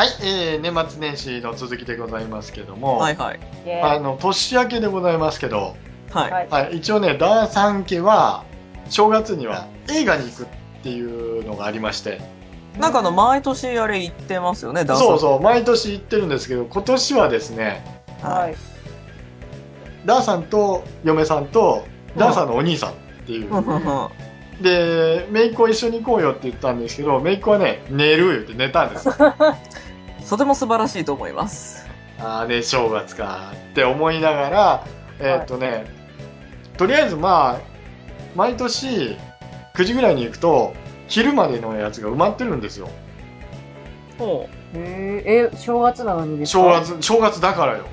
はい、えー、年末年始の続きでございますけども、はいはい。あの年明けでございますけど、はい。はいはい、一応ね、ダーさん家は正月には映画に行くっていうのがありまして、なんかあの、毎年あれ言ってますよね、ダンス。そうそう、毎年行ってるんですけど、今年はですね、は。はいい。ダーさんと嫁さんと、ダーさんのお兄さんっていう。で、姪っ子一緒に行こうよって言ったんですけど、姪っ子はね、寝る言って寝たんですよ。とても素晴らしいと思います。ああね、正月かって思いながら、えーっとね、とりあえずまあ、毎年9時ぐらいに行くと、昼までのやつが埋まってるんですよ。ほへーえ、正月なのにですか？正。月、正月だからよ。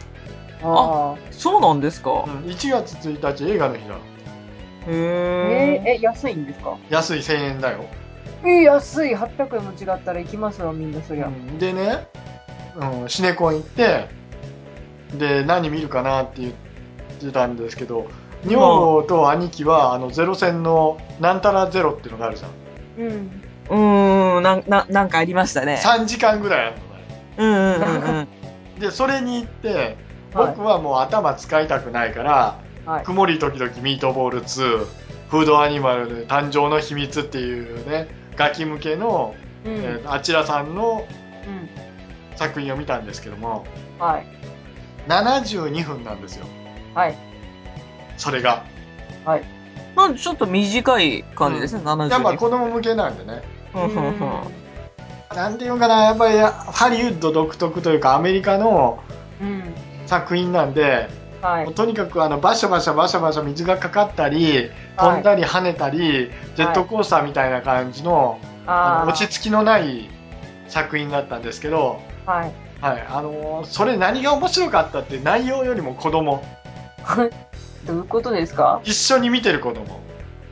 あう。そうなんですか？うん、1月1日映画の日だ。あ。へえー、え。え、安いんですか？安い1000円だよ。えー、安い。800円も違ったら行きますわ、みんなそりゃ。うんでね、うん、シネコン行って、で、何見るかなって言ってたんですけど、女房と兄貴は、あの、ゼロ戦のなんたらゼロっていうのがあるじゃん。うん。うーん、なん、な、なんかありましたね。3時間ぐらいあるのね。うんうんうんうん。で、それに行って、はい僕はもう頭使いたくないから、はい。曇り時々ミートボール2、フードアニマルで誕生の秘密っていうね、ガキ向けの、うん。えーあちらさんのうん。作品を見たんですけども、はい。72分なんですよ。はい。それが。まあちょっと短い感じですね、72やっぱ子供向けなんでね。なんていうのかな、やっぱりハリウッド独特というかアメリカのうん。作品なんで、はい。とにかくあのバシャバシャバシャバシャ水がかかったり、飛んだり跳ねたり、ジェットコースターみたいな感じの,、ああの落ち着きのない作品だったんですけど、あ。はい。はい、あのーそれ何が面白かったって内容よりも子供。どういうことですか？一緒に見てる子供。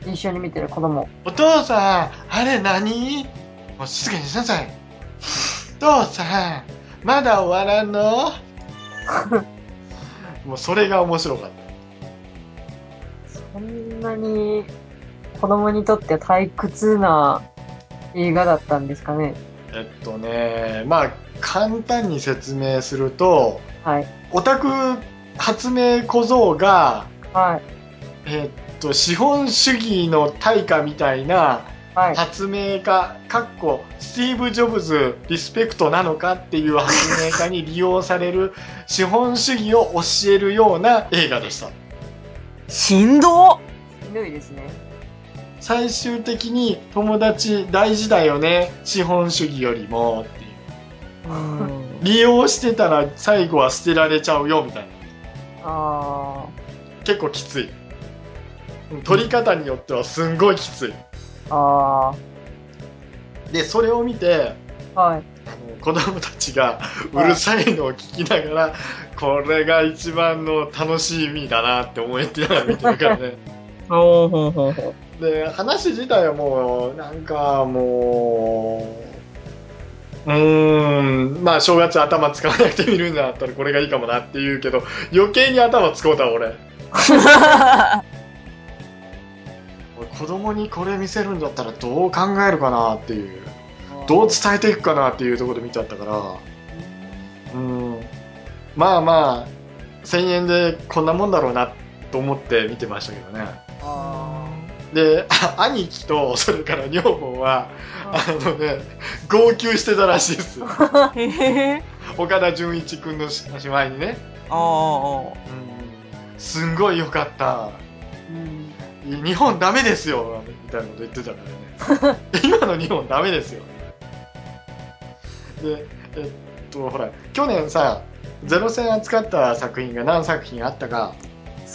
一緒に見てる子供。お父さんあれ何？もう静かにしなさい。お父さんまだ終わらんの？もうそれが面白かった。そんなに子供にとって退屈な映画だったんですかね。えっとねまあ簡単に説明するとはい。オタク発明小僧がはい。えっと資本主義の対価みたいなはい。発明家かっこスティーブ・ジョブズリスペクトなのかっていう発明家に利用される 資本主義を教えるような映画でしたしんどしんどいですね。最終的に友達大事だよね資本主義よりもっていううん利用してたら最後は捨てられちゃうよみたいなあ結構きつい取り方によってはすんごいきついあ。あでそれを見てあ。はい。子供たちがうるさいのを聞きながら、これが一番の楽しみだなって思ってながら見てるからねほうほうほうほうで話自体はもうなんかもううーん。まあ正月頭使わなくて見るんだったらこれがいいかもなって言うけど余計に頭使うた俺。俺子供にこれ見せるんだったらどう考えるかなっていう。どう伝えていくかなっていうところで見ちゃったから。うん。まあまあ1000円でこんなもんだろうなと思って見てましたけどね。あであ兄貴と それから女房はあ。あのね号泣してたらしいです へへ岡田准一君の姉妹にね、ああうん、すんごい良かった。うん。日本ダメですよみたいなこと言ってたからね。今の日本ダメですよ。でえっとほら去年さゼロ戦扱った作品が何作品あったか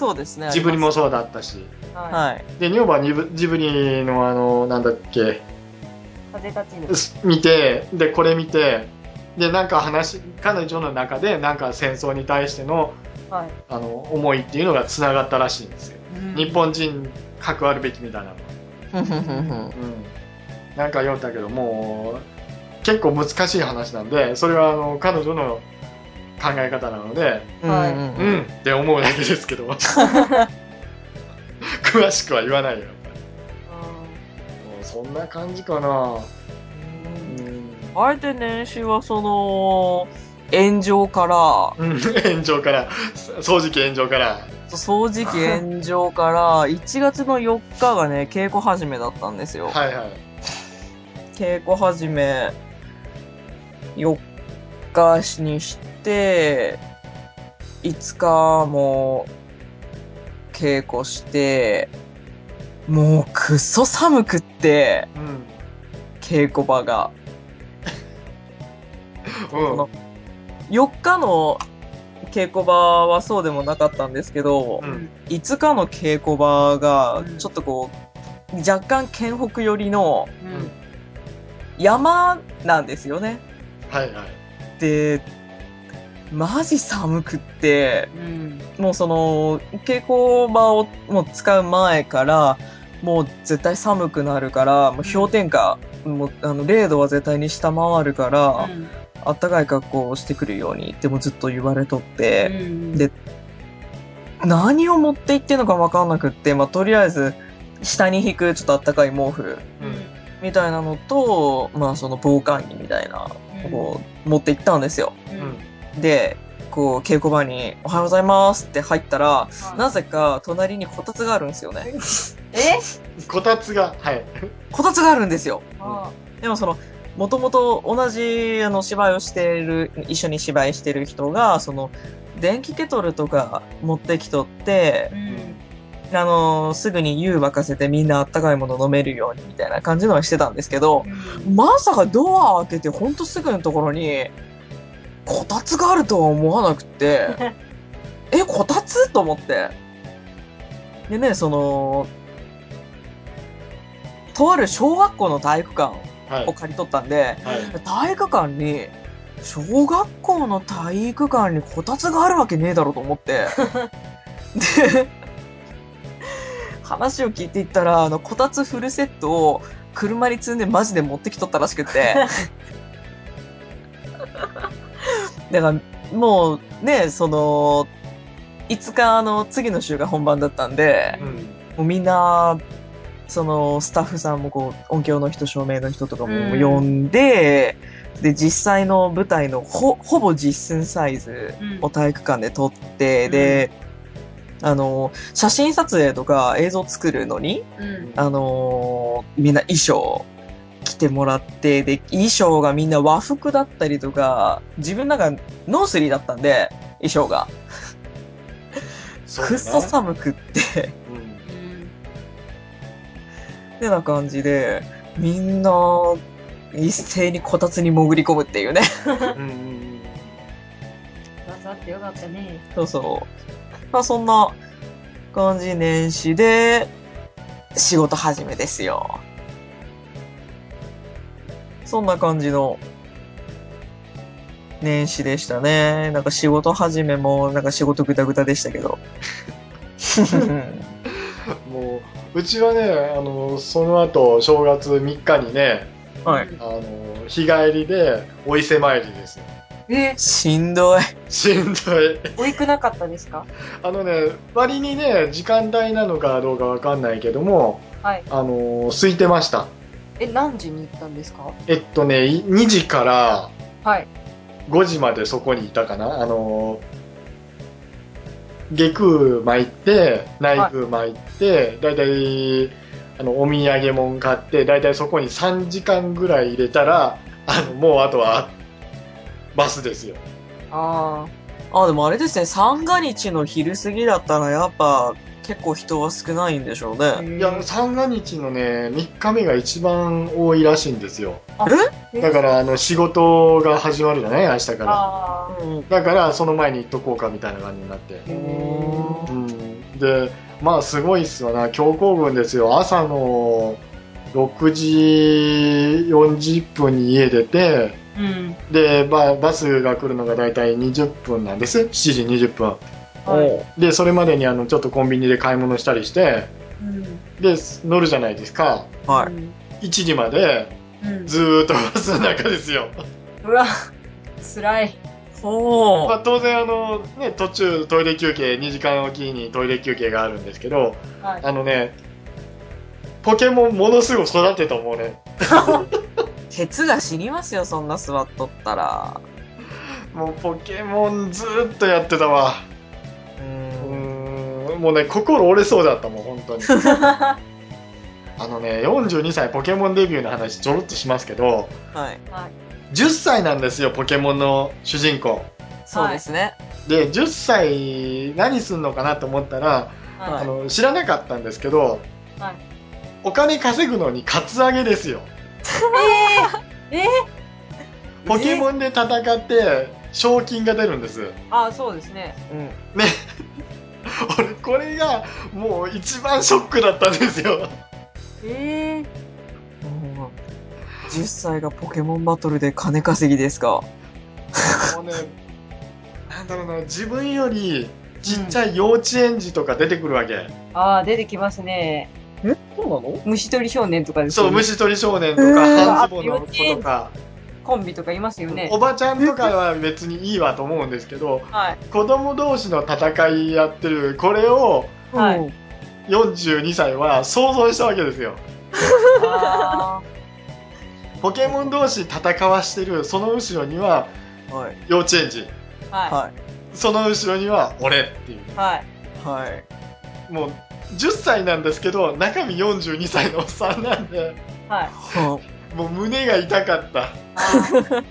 そうですねジブリもそうだったし。ははい。で女房はジブジブリのあのなんだっけ。い。風立ちぬ。す見てでこれ見てでなんか話彼女の中でなんか戦争に対してのはい。あの思いっていうのがつながったらしいんですよ、うん。日本人関わるべきみたいなのうん、なんか読んだけどもう結構難しい話なんでそれはあの彼女の考え方なのではい。うんうんうんって思うだけですけど。詳しくは言わないよやうそんな感じかな。うん。あえて年始はその、炎上から、うん 炎上から、掃除機炎上から。掃除機炎上から、1月の4日がね、稽古始めだったんですよ。はいはい。稽古始め、4日にして、5日も稽古して、もうくっそ寒くって、うん。稽古場が。うん。4日の稽古場はそうでもなかったんですけど、うん5日の稽古場がうん、ちょっとこう、若干県北寄りのうん。山なんですよね。はいはい。で、マジ寒くって、うん。もうその、稽古場をもう使う前から、もう絶対寒くなるから、もう氷点下、もうあの0度は絶対に下回るから、あったかい格好をしてくるようにってもずっと言われとって、で何を持って行ってんのか分かんなくって、まあ、とりあえず、下に引くちょっとあったかい毛布うん。みたいなのと、まあその防寒着みたいな、こう、持って行ったんですよ。うん。で、こう、稽古場に、おはようございますって入ったら、なぜぜか隣にこたつがあるんですよね。え？こたつが、はい。こたつがあるんですよ。あでもその、もともと同じ、あの、芝居をしている、一緒に芝居してる人が、その、電気ケトルとか持ってきとってう、ん。あの、すぐに湯沸かせてみんなあったかいもの飲めるようにみたいな感じのはしてたんですけど、まさかドア開けてほんとすぐのところに、こたつがあるとは思わなくって、え、こたつ？と思って。でね、その、とある小学校の体育館はいを。借り取ったんで、はい。体育館に、小学校の体育館にこたつがあるわけねえだろうと思って。で、話を聞いていったら、あの、こたつフルセットを車に積んでマジで持ってきとったらしくって。だから、もうね、その、5日の次の週が本番だったんで、うん。もうみんな、そのスタッフさんもこう音響の人、照明の人とかもうん呼んで、で、実際の舞台のほ、ほぼ実寸サイズを体育館で撮って、で、あの、写真撮影とか映像作るのに、うん。あのみんな衣装着てもらって、で、衣装がみんな和服だったりとか、自分なんかノースリーだったんで、衣装が。くっそ寒くって、うん。てな感じで、みんな、一斉にこたつに潜り込むっていうね。うんうんだってよかったね。そうそう。まあそんな感じ年始で、仕事始めですよ。そんな感じの年始でしたね。なんか仕事始めも、なんか仕事ぐたぐたでしたけど。もう、うちはね、あの、その後、正月3日にね、はい。あの、日帰りで、お伊勢参りですよ。え、しんどい。しんどい。おいくなかったですか？あのね、割にね、時間帯なのかどうかわかんないけども、はい。あの、空いてました。え、何時に行ったんですか？えっとね、い2時からはい。5時までそこにいたかな。あの、下空巻いて、内空巻いて、だいたい、あの、お土産物買って、だいたいそこに3時間ぐらい入れたら、あの、もうあとは、バスですよ。ああ、でもあれですね、三が日の昼過ぎだったらやっぱ結構人は少ないんでしょうあ。ね。いや、三が日のね、3日目が一番多いらしいんですよ。えだから、あの、仕事が始まるじゃない？明日から。だから、その前に行っとこうかみたいな感じになって。うん。で、まあ、すごいっすわな。強行軍ですよ。朝の6時40分に家出て、うん。で、ババスが来るのが大体20分なんです。7時20分。はい。で、それまでにあの、ちょっとコンビニで買い物したりして、うん。で、乗るじゃないですか。はい。1時までうん。ずーっとバスの中ですよ。うわ、辛い。ほまあ、当然あの、ね、途中トイレ休憩2時間おきにトイレ休憩があるんですけどはい。あのねポケモンものすごい育てたもんね 鉄が死にますよ、そんな座っとったら。もうポケモンずーっとやってたわ。もうね、心折れそうだったもん、本当に。あのね、42歳ポケモンデビューの話ちょろっとしますけど、はい。10歳なんですよ、ポケモンの主人公。そうですね。で、10歳何すんのかなと思ったら、はあの知らなかったんですけど、はいお金稼ぐのにカツアゲですよ。えー、ポケモンで戦って賞金が出るんです。あ、そうですね。うん。ね。俺、これがもう一番ショックだったんですよ。えー、もう10歳がポケモンバトルで金稼ぎですか？もうね、なんだろうな、自分よりちっちゃい幼稚園児とか出てくるわけ。あー、出てきますね。えそうなの？虫取り少年とかですそう。虫取り少年とか、へー半ズボンの子とか、コンビとかいますよねお。ばちゃんとかは別にいいわと思うんですけど、はい。子供同士の戦いやってる、これをはいうん42歳は想像したわけですよ。あ ポケモン同士戦わしてる、その後ろにははい。幼稚園児、ーははい。その後ろには俺っていう。い。はい。はい。もう10歳なんですけど、中身42歳のおっさんなんで、はい。はもう胸が痛かった。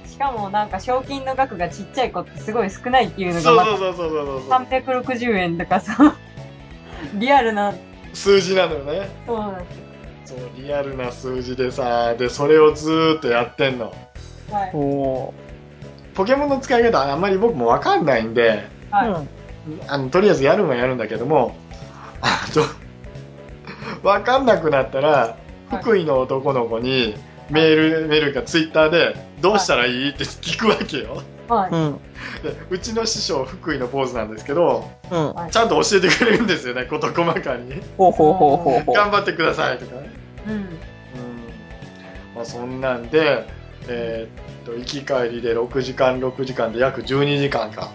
しかもなんか賞金の額がちっちゃい子ってすごい少ないっていうのそうがまそうそうそうそうたそう。360円とかそう。リアルな、数字なのよね。そうなんですそう、リアルな数字でさ、で、それをずーっとやってんの。よ。はいい。。おポケモンの使い方あんまり僕もわかんないんで、はい。うん。あの、とりあえずやるのはやるんだけども、あの、わかんなくなったら、福井の男の子にメール、メールかツイッターで、どうしたらいいって聞くわけよ。はい。うん。でうちの師匠、福井の坊主なんですけど、うん。はいちゃんと教えてくれるんですよね、事細かに。ほうほうほうほうほう。頑張ってくださいとかね。うん。うん。まあそんなんで、えーっと、行き帰りで6時間、6時間で約12時間か。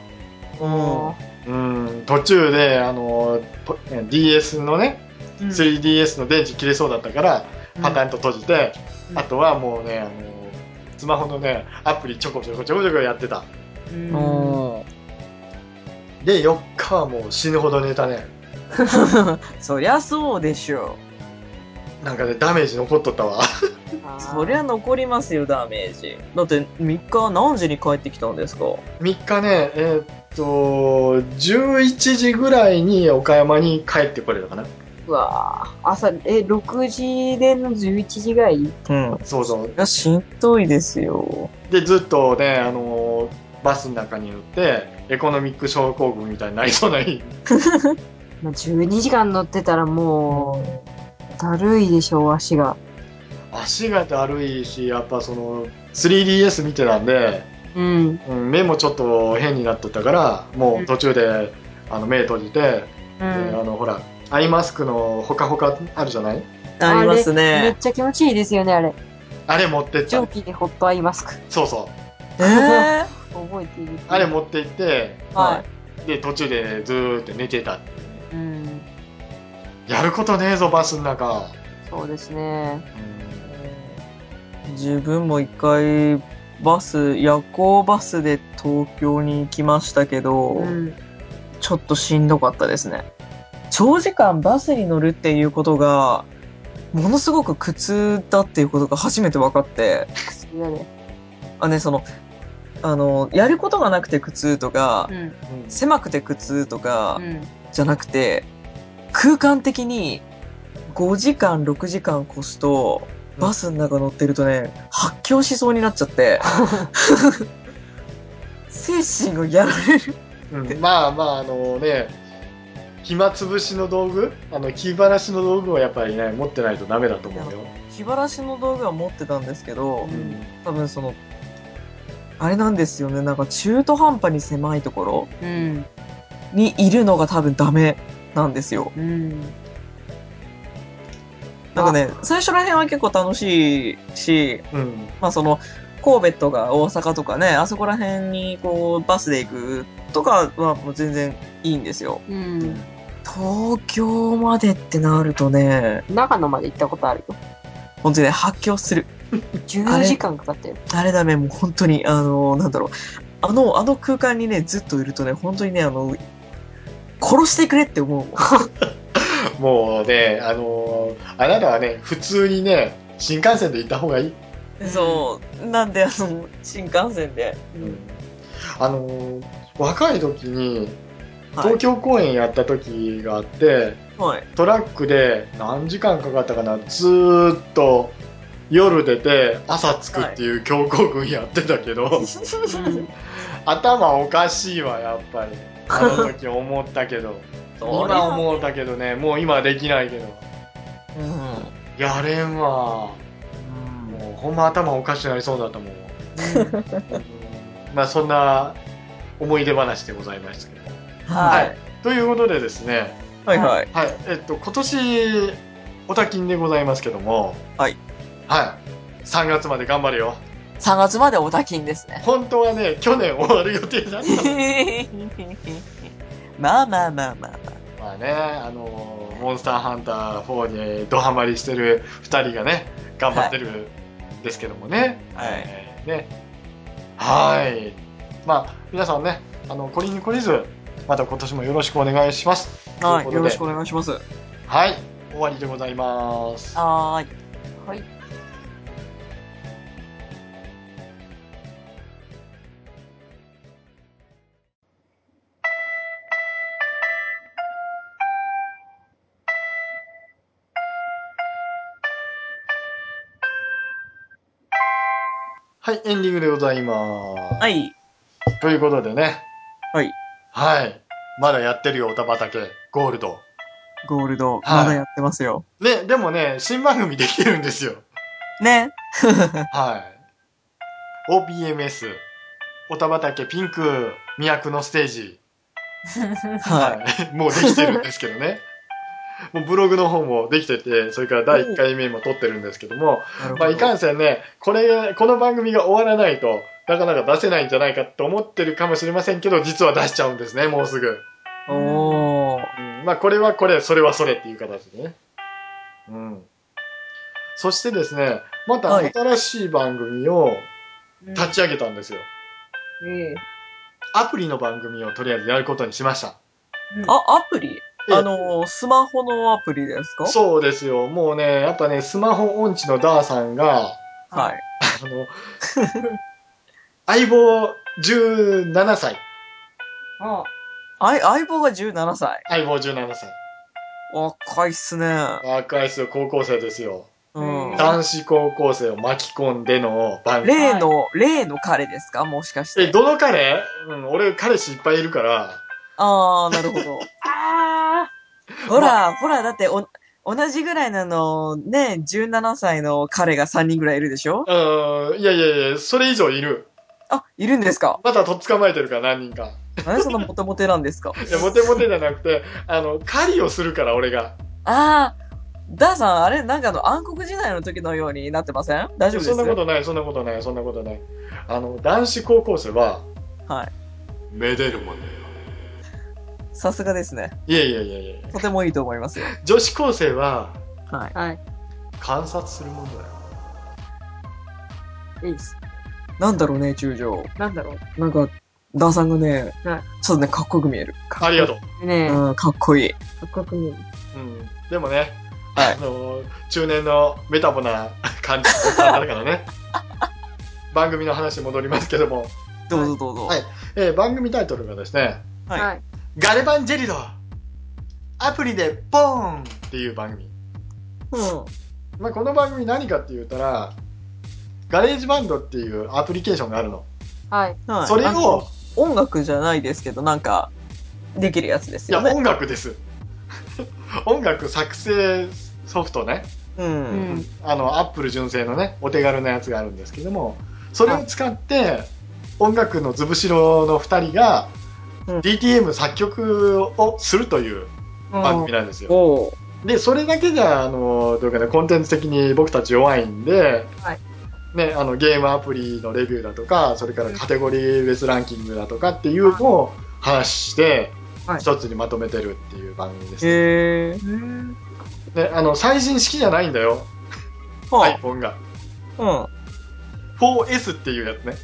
うん。うん、途中で、あの、ポ DS のね、うん 3DS の電池切れそうだったから、パタンと閉じて、うんあとはもうね、あの、スマホのね、アプリちょこちょこちょこちょこやってた。で、4日はもう死ぬほど寝たね。そりゃそうでしょなんかね、ダメージ残っとったわ。そりゃ残りますよ、ダメージ。だって、3日何時に帰ってきたんですか？3日ね、えーっと、11時ぐらいに岡山に帰ってこれたかな。うわー朝、え、6時での11時ぐらい？うん。そうそうそ。りゃしんどいですよ。で、ずっとね、あの、バスの中に乗って、エコノミック症候群みたいになりそうな日 まあ12時間乗ってたらもう、だるいでしょう、足が。足がだるいし、やっぱその、3DS 見てたんで、うん。うん、目もちょっと変になっとったから、もう途中で、あの目閉じて、うでん。あの、ほら、アイマスクのほかほかあるじゃない？ありますめっね。ちゃ気持ちいいですよね、あれ。あれ持ってった蒸。気でホットアイマスク。そうそう。えー、覚えている。あれ持って行って、はで、途中でずーっと寝てた。い。うん。やることねえぞ、バスの中。そうですね。自分も一回、バス、夜行バスで東京に行きましたけど、うん。ちょっとしんどかったですね。長時間バスに乗るっていうことが、ものすごく苦痛だっていうことが初めて分かって。あね、その、あの、やることがなくて苦痛とかう、ん。うん狭くて苦痛とかう、ん。じゃなくて、空間的に5時間、6時間越すと、バスの中乗ってるとね、発狂しそうになっちゃって、精神をやられる。うんまあまあ、あのね、暇つぶしの道具？あの、気晴らしの道具はやっぱりね、持ってないとダメだと思うよ。気晴らしの道具は持ってたんですけど、うん多分その、あれなんですよね、なんか中途半端に狭いところうん。にいるのが多分ダメなんですよ。うん。なんかね、最初ら辺は結構楽しいし、うん。まあその、神戸とか大阪とかね、あそこら辺にこうバスで行くとかはもう全然いいんですよ。うん。東京までってなるとね、長野まで行ったことあるよ。本当にね、発狂する。10時間かかったよ。あれだね、もう本当に、あの、なんだろう。あの、あの空間にね、ずっといるとね、本当にね、あの、殺してくれって思うもん。もうね、あのーあなたはね、普通にね、新幹線で行った方がいい。そう。なんで、あの、新幹線で。あのー若い時に、はい東京公演やった時があって、はい。トラックで何時間かかったかな、ずーっと夜出て朝着くっていう強行軍やってたけど、う ん頭おかしいわ、やっぱり。あの時思ったけど。今思ったけどね、もう今はできないけど。うん。やれんわ。もうほんま頭おかしくなりそうだったもん。うんまあそんな思い出話でございましたけど。はい。ということでですね、はいはい。はい、えっと、今年、おたきんでございますけども、はい。はい。3月まで頑張るよ。3月までおたきんですね。本当はね、去年終わる予定だったの。まあまあまあまあままあね、あの、モンスターハンター4にドハマりしてる2人がね、頑張ってるんですけどもね。はいえーね。はい。まあ、皆さんね、あの、こりに懲りず、また今年もよろしくお願いします。あ。はい。よろしくお願いします。はい。終わりでございます。はーい。はい。はい、エンディングでございます。はい。ということでね。はい。はい。まだやってるよ、おた畑、ゴールド。ゴールド、はいまだやってますよ。ね、でもね、新番組できてるんですよ。ね。はい。OPMS、おた畑ピンク都のステージ。ははい。もうできてるんですけどね。もうブログの方もできてて、それから第1回目も撮ってるんですけども、い。なるほどまあ、いかんせんね、これ、この番組が終わらないと、なかなか出せないんじゃないかと思ってるかもしれませんけど、実は出しちゃうんですね、もうすぐ。おー。うんまあ、これはこれ、それはそれっていう形でね。うん。そしてですね、またはい新しい番組を立ち上げたんですよ。ええアプリの番組をとりあえずやることにしました。あ、アプリ？ええあの、スマホのアプリですか？そうですよ。もうね、やっぱね、スマホ音痴のダーさんが、はい。あの、相棒17歳。ああい相棒が17歳。相棒17歳。若いっすね。若いですよ、高校生ですよ。うんうん。男子高校生を巻き込んでの番組。例の、例の彼ですか？もしかしえ、て。どの彼？うん、俺彼氏いっぱいいるから。あー、なるほど。あほら、ほら、だってお、同じぐらいなの、ね、17歳の彼が3人ぐらいいるでしょ？うん、いやいやいや、それ以上いる。あ、いるんですか？またとっ捕まえてるから何人か。なんでそんなモテモテなんですか？いや、モテモテじゃなくて、あの、狩りをするから俺が。あー、ダーさん、あれ、なんかあの暗黒時代の時のようになってません？大丈夫です？そんなことない、そんなことない、そんなことない。あの、男子高校生は、はい。めでるもんね。さすがですね。いやいやいやいやとてもいいと思いますよ。女子高生は、はい。あ。はい。観察するもんだよ。いいです。なんだろうね、中将。なんだろう。なんか、ダーさんがね、はいちょっとね、かっこよく見える。かありがとう。ねえ、かうん、かっこいい。っこよく見える。うん。でもね、はいあの、中年のメタボな 感じの方だからね。番組の話に戻りますけども、どうぞどうぞ。はいえー番組タイトルがですね、はいはい。ガレバンジェリドアプリでポーンっていう番組。うん。まあ、この番組何かって言ったら、ガレージバンドっていうアプリケーションがあるの。はい。はいそれを、音楽じゃないですけど、なんか、できるやつですいや、よね。音楽です。音楽作成ソフトね。う。うんん。あの、アップル純正のね、お手軽なやつがあるんですけども、それを使って、音楽のズブシロの2人が、うん DTM 作曲をするという番組なんですよ。で、それだけじゃ、あの、どうかな、コンテンツ的に僕たち弱いんで、はいね、あの、ゲームアプリのレビューだとか、それからカテゴリー別ランキングだとかっていうのを話して、はい一つにまとめてるっていう番組です、ね。へえ。あの、最新式じゃないんだよ。は iPhone が。あ、うん。4S っていうやつね。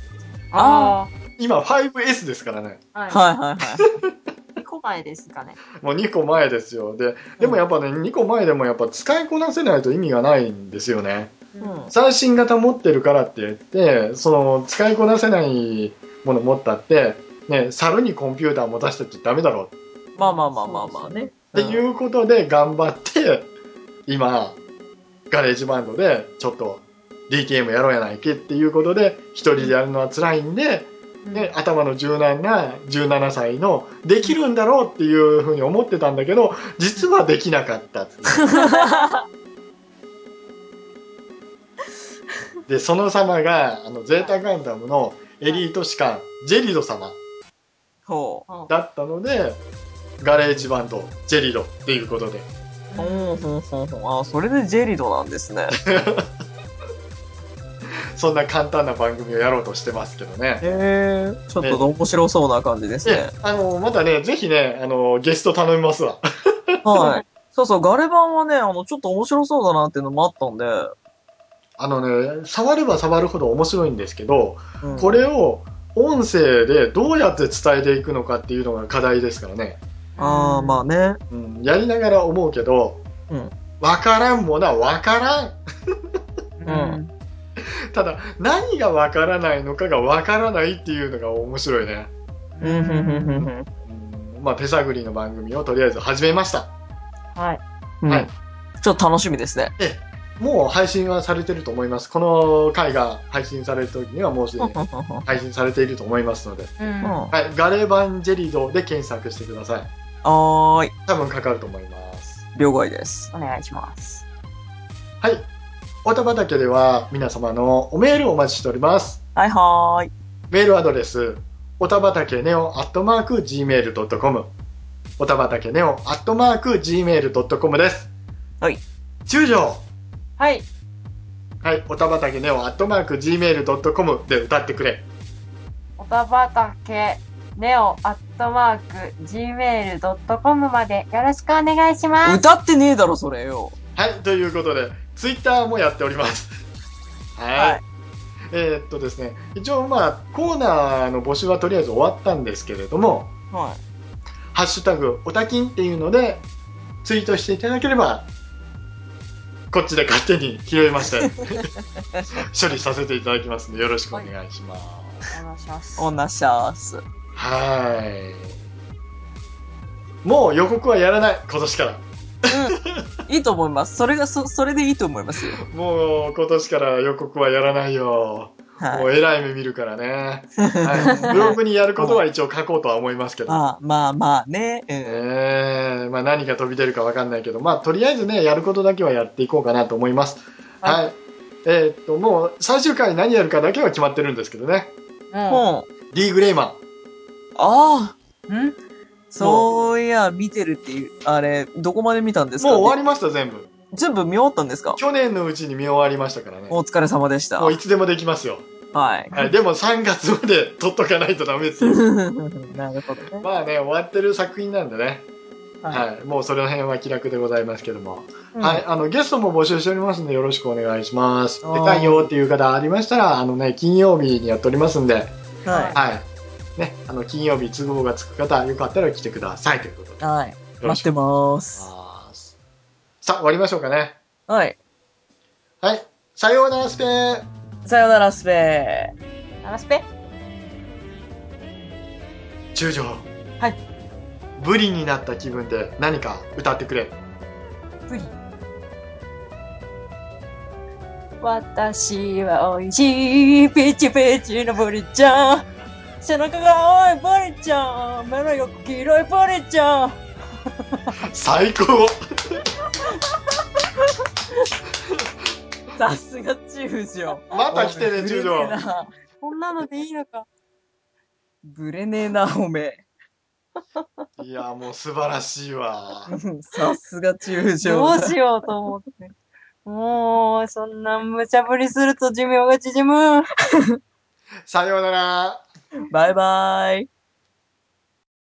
あ今 5S ですからね。あ。はい。はいはいはい。2個前ですかね。もう2個前ですよ。で、でもやっぱね、2個前でもやっぱ使いこなせないと意味がないんですよね。うん。最新型持ってるからって言って、その使いこなせないもの持ったって、ね、猿にコンピューター持たせてってダメだろうまあまあまあまあまあね。っていうことで頑張って、今、ガレージバンドでちょっと DTM やろうやないけっていうことで、一人でやるのは辛いんで、ね、頭の柔軟な17歳のできるんだろうっていうふうに思ってたんだけど、実はできなかったっ で、その様が、あの、ゼータガンダムのエリート士官、ジェリド様ほうんだったので、ガレージバンド、ジェリドっていうことで。う。ほうほうほうほう。あ、それでジェリドなんですね。そんな簡単な番組をやろうとしてますけどね。へえ。ちょっと面白そうな感じですでね。、あの、またね、ぜひね、あの、ゲスト頼みますわ。はい。そうそう、ガレバンはね、あの、ちょっと面白そうだなっていうのもあったんで、あのね、触れば触るほど面白いんですけど、うんこれを音声でどうやって伝えていくのかっていうのが課題ですからね。ああ、まあね。うん、やりながら思うけど、うんわからんものはわからん。うん ただ、何がわからないのかがわからないっていうのが面白いね。うん、うん、うん、うん。うんまあ、手探りの番組をとりあえず始めました。はい。うんはいちょっと楽しみですね。もう配信はされてると思います。この回が配信される時にはもうすでに配信されていると思いますので、うん。ははい、ガレーバンジェリドで検索してください。ーい。多分かかると思います。了解です。お願いします。はい。おた畑では皆様のおメールをお待ちしております。はいはーい。メールアドレス、おたばたけネオアットマーク Gmail.com。おたばたけネオアットマーク Gmail.com です。はい。中条はい。はい、おたばたけネオアットマーク Gmail.com で歌ってくれ。おたばたけネオアットマーク gmail.com までよろしくお願いします。歌ってねえだろ、それよ。はい、ということで、ツイッターもやっております。はい。はいえーっとですね、一応まあ、コーナーの募集はとりあえず終わったんですけれども、はハッシュタグ、おたきんっていうので、ツイートしていただければ、こっちで勝手に拾いまして、処理させていただきますので、よろしくお願いします。お願いしますい。。おなしゃーす。はい。もう予告はやらない、今年から。いいと思います。それが、そ、それでいいと思いますよ。もう今年から予告はやらないよ。もはい。うえらい目見るからね。はい、ブログにやることは 一応書こうとは思いますけど。まあまあまあね。うん。えーまあ、何が飛び出るかわかんないけど、まあ、とりあえずね、やることだけはやっていこうかなと思います。はい。はえーっと、もう、最終回何やるかだけは決まってるんですけどね。うん。もう、リー・グレイマン。ああ、ん？そういや、見てるっていう、あれ、どこまで見たんですか？もう終わりました、全部。全部見終わったんですか？去年のうちに見終わりましたからね。お疲れ様でした。もういつでもできますよ。はい。はい、でも3月まで撮っとかないとダメですよ。なるほどね。まあね、終わってる作品なんでね。はいはい。もうその辺は気楽でございますけども。うんはい。あの、ゲストも募集しておりますんで、よろしくお願いします。はい出たいよっていう方ありましたら、あのね、金曜日にやっておりますんで、ははい。ね、あの、金曜日都合がつく方、よかったら来てくださいということで。い。はい。待ってまーす。ます。さあ、終わりましょうかね。はい。はい。さようならスペー。さよなら、スペナラスペ中条。はい。ブリになった気分で何か歌ってくれ。プリ。私は美味しいピチピチのブリちゃん。背中が青いブリちゃん。目の横黄色いブリちゃん。最高。さすが中条。また来てね、中条。こんなのでいいのかぶれねえな、おめえ。いや、もう素晴らしいわ。さすが中条。どうしようと思ってもうそんな無茶ぶりすると寿命が縮むさようなら。バイバイ。